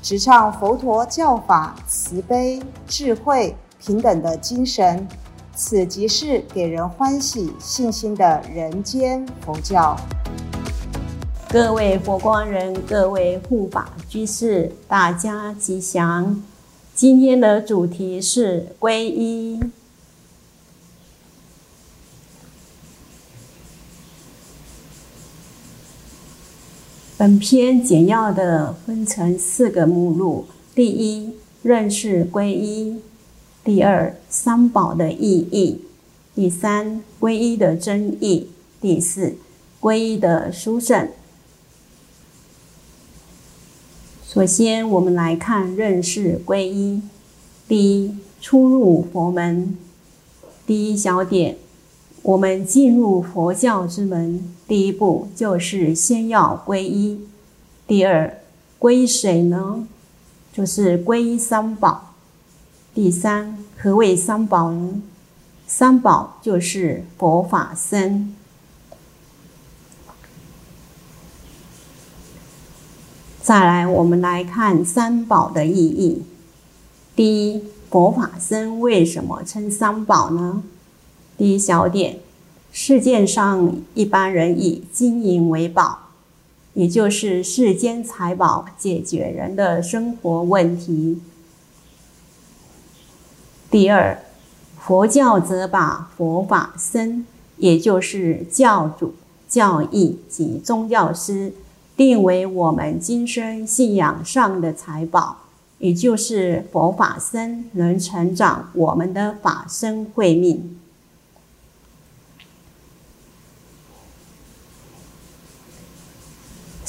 直唱佛陀教法慈悲、智慧、平等的精神，此即是给人欢喜、信心的人间佛教。各位佛光人，各位护法居士，大家吉祥。今天的主题是皈依。本篇简要的分成四个目录：第一，认识皈依；第二，三宝的意义；第三，皈依的真义；第四，皈依的殊胜。首先，我们来看认识皈依。第一，初入佛门，第一小点。我们进入佛教之门，第一步就是先要皈依。第二，皈依谁呢？就是皈依三宝。第三，何谓三宝呢？三宝就是佛法僧。再来，我们来看三宝的意义。第一，佛法僧为什么称三宝呢？第一小点，世界上一般人以金银为宝，也就是世间财宝解决人的生活问题。第二，佛教则把佛法僧，也就是教主、教义及宗教师，定为我们今生信仰上的财宝，也就是佛法僧能成长我们的法身慧命。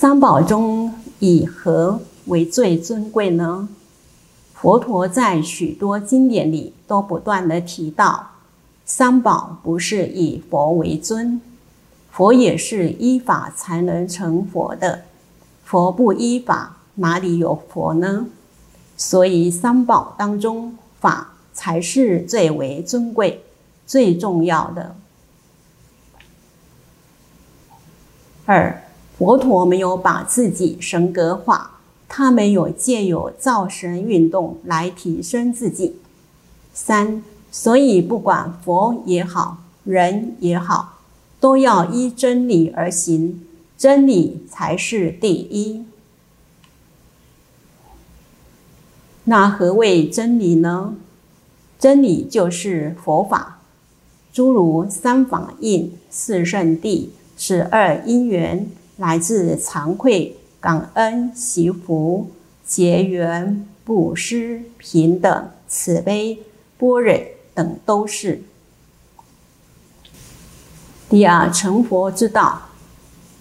三宝中以何为最尊贵呢？佛陀在许多经典里都不断的提到，三宝不是以佛为尊，佛也是依法才能成佛的，佛不依法哪里有佛呢？所以三宝当中，法才是最为尊贵、最重要的。二。佛陀没有把自己神格化，他没有借有造神运动来提升自己。三，所以不管佛也好，人也好，都要依真理而行，真理才是第一。那何谓真理呢？真理就是佛法，诸如三法印、四圣谛、十二因缘。来自惭愧、感恩、惜福、结缘、布施、平等、慈悲、般若等，都是。第二，成佛之道：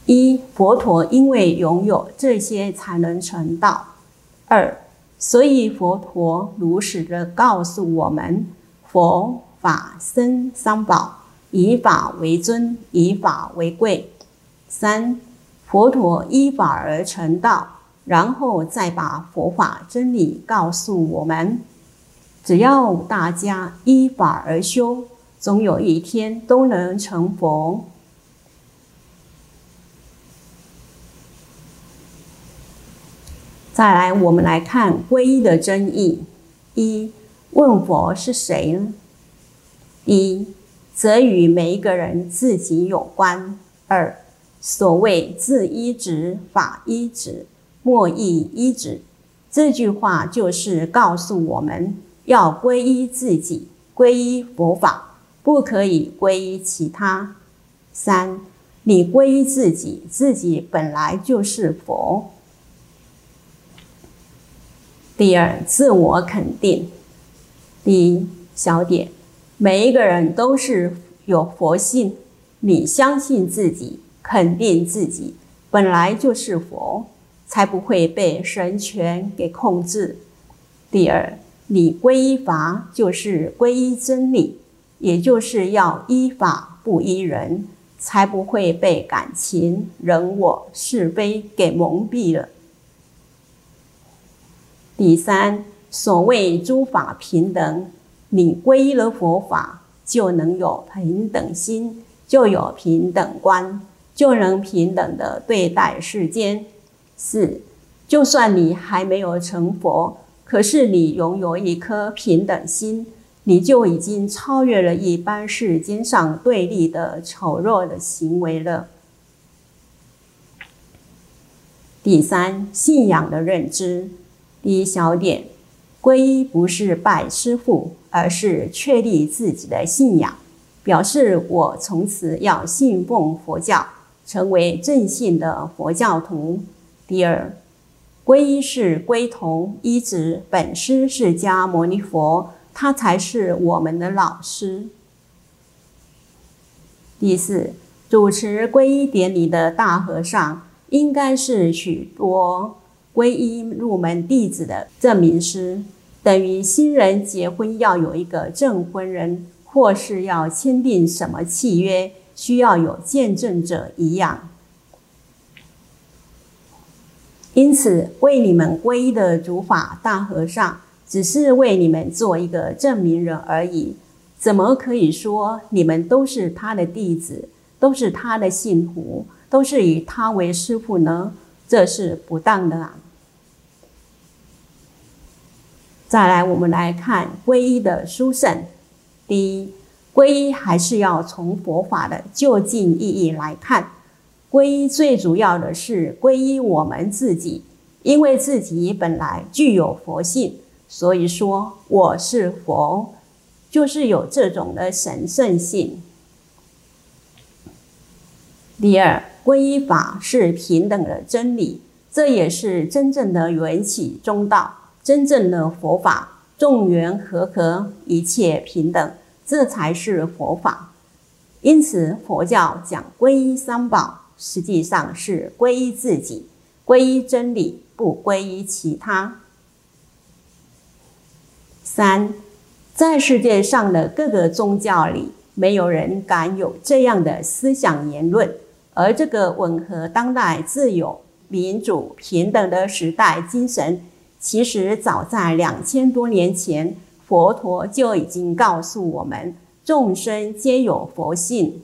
一、佛陀因为拥有这些才能成道；二、所以佛陀如实的告诉我们，佛法僧三宝，以法为尊，以法为贵；三。佛陀依法而成道，然后再把佛法真理告诉我们。只要大家依法而修，总有一天都能成佛。再来，我们来看皈依的真义：一、问佛是谁呢？一、则与每一个人自己有关；二、所谓“自依止，法依止，莫亦依止”，这句话就是告诉我们要皈依自己，皈依佛法，不可以皈依其他。三，你皈依自己，自己本来就是佛。第二，自我肯定。第一小点，每一个人都是有佛性，你相信自己。肯定自己本来就是佛，才不会被神权给控制，第二，你皈依法就是皈依真理，也就是要依法不依人，才不会被感情、人我、是非给蒙蔽了。第三，所谓诸法平等，你皈依了佛法，就能有平等心，就有平等观，就能平等的对待世间。四，就算你还没有成佛，可是你拥有一颗平等心，你就已经超越了一般世间上对立的丑陋的行为了。第三，信仰的认知。第一小点，皈依不是拜师傅，而是确立自己的信仰，表示我从此要信奉佛教，成为正信的佛教徒。第二，皈依是归同依止本师释迦牟尼佛，他才是我们的老师。第四，主持皈依典礼的大和尚，应该是许多。皈依入门弟子的证明师，等于新人结婚要有一个证婚人，或是要签订什么契约，需要有见证者一样。因此，为你们皈依的主法大和尚，只是为你们做一个证明人而已。怎么可以说你们都是他的弟子，都是他的信徒，都是以他为师傅呢？这是不当的啊！再来，我们来看皈依的殊胜。第一，皈依还是要从佛法的究竟意义来看。皈依最主要的是皈依我们自己，因为自己本来具有佛性，所以说我是佛，就是有这种的神圣性。第二，皈依法是平等的真理，这也是真正的缘起中道。真正的佛法，众缘和合，一切平等，这才是佛法。因此，佛教讲皈依三宝，实际上是皈依自己，皈依真理，不皈依其他。三，在世界上的各个宗教里，没有人敢有这样的思想言论，而这个吻合当代自由、民主、平等的时代精神。其实早在两千多年前，佛陀就已经告诉我们：众生皆有佛性。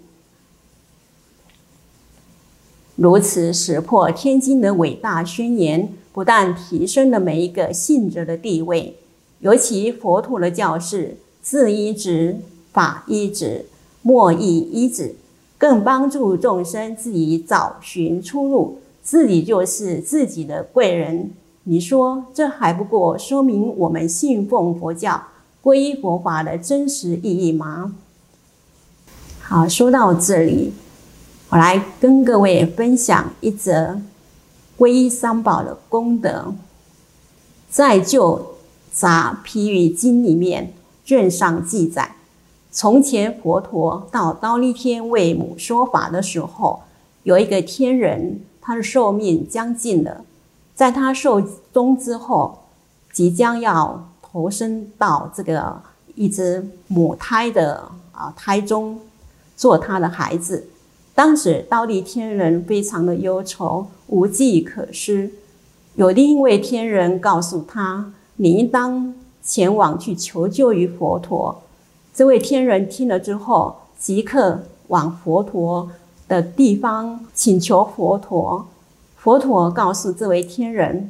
如此石破天惊的伟大宣言，不但提升了每一个信者的地位，尤其佛陀的教示自依止、法依止、莫依依止，更帮助众生自己找寻出路，自己就是自己的贵人。你说这还不过说明我们信奉佛教、皈依佛法的真实意义吗？好，说到这里，我来跟各位分享一则皈依三宝的功德。在《旧杂譬喻经》里面卷上记载，从前佛陀到刀立天为母说法的时候，有一个天人，他的寿命将近了。在他寿终之后，即将要投生到这个一只母胎的啊胎中，做他的孩子。当时倒立天人非常的忧愁，无计可施。有另一位天人告诉他：“你应当前往去求救于佛陀。”这位天人听了之后，即刻往佛陀的地方请求佛陀。佛陀告诉这位天人：“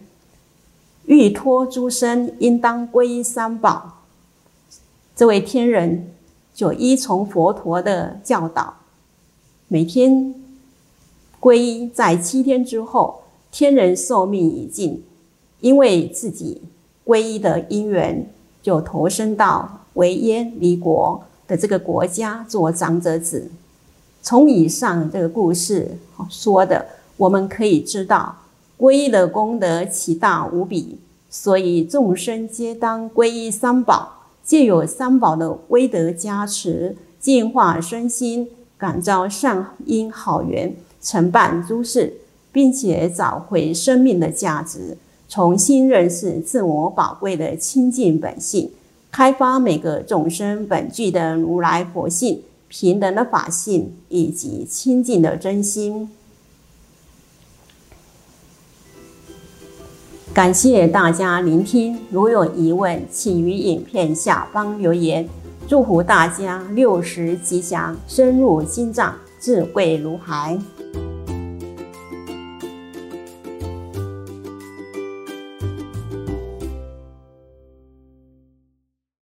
欲脱诸生，应当皈依三宝。”这位天人就依从佛陀的教导，每天皈依。在七天之后，天人寿命已尽，因为自己皈依的因缘，就投生到维耶离国的这个国家做长者子。从以上这个故事说的。我们可以知道，皈依的功德奇大无比，所以众生皆当皈依三宝，借有三宝的威德加持，净化身心，感召善因好缘，承办诸事，并且找回生命的价值，重新认识自我宝贵的清净本性，开发每个众生本具的如来佛性、平等的法性以及清净的真心。感谢大家聆听，如有疑问，请于影片下方留言。祝福大家六十吉祥，深入心脏，智慧如海。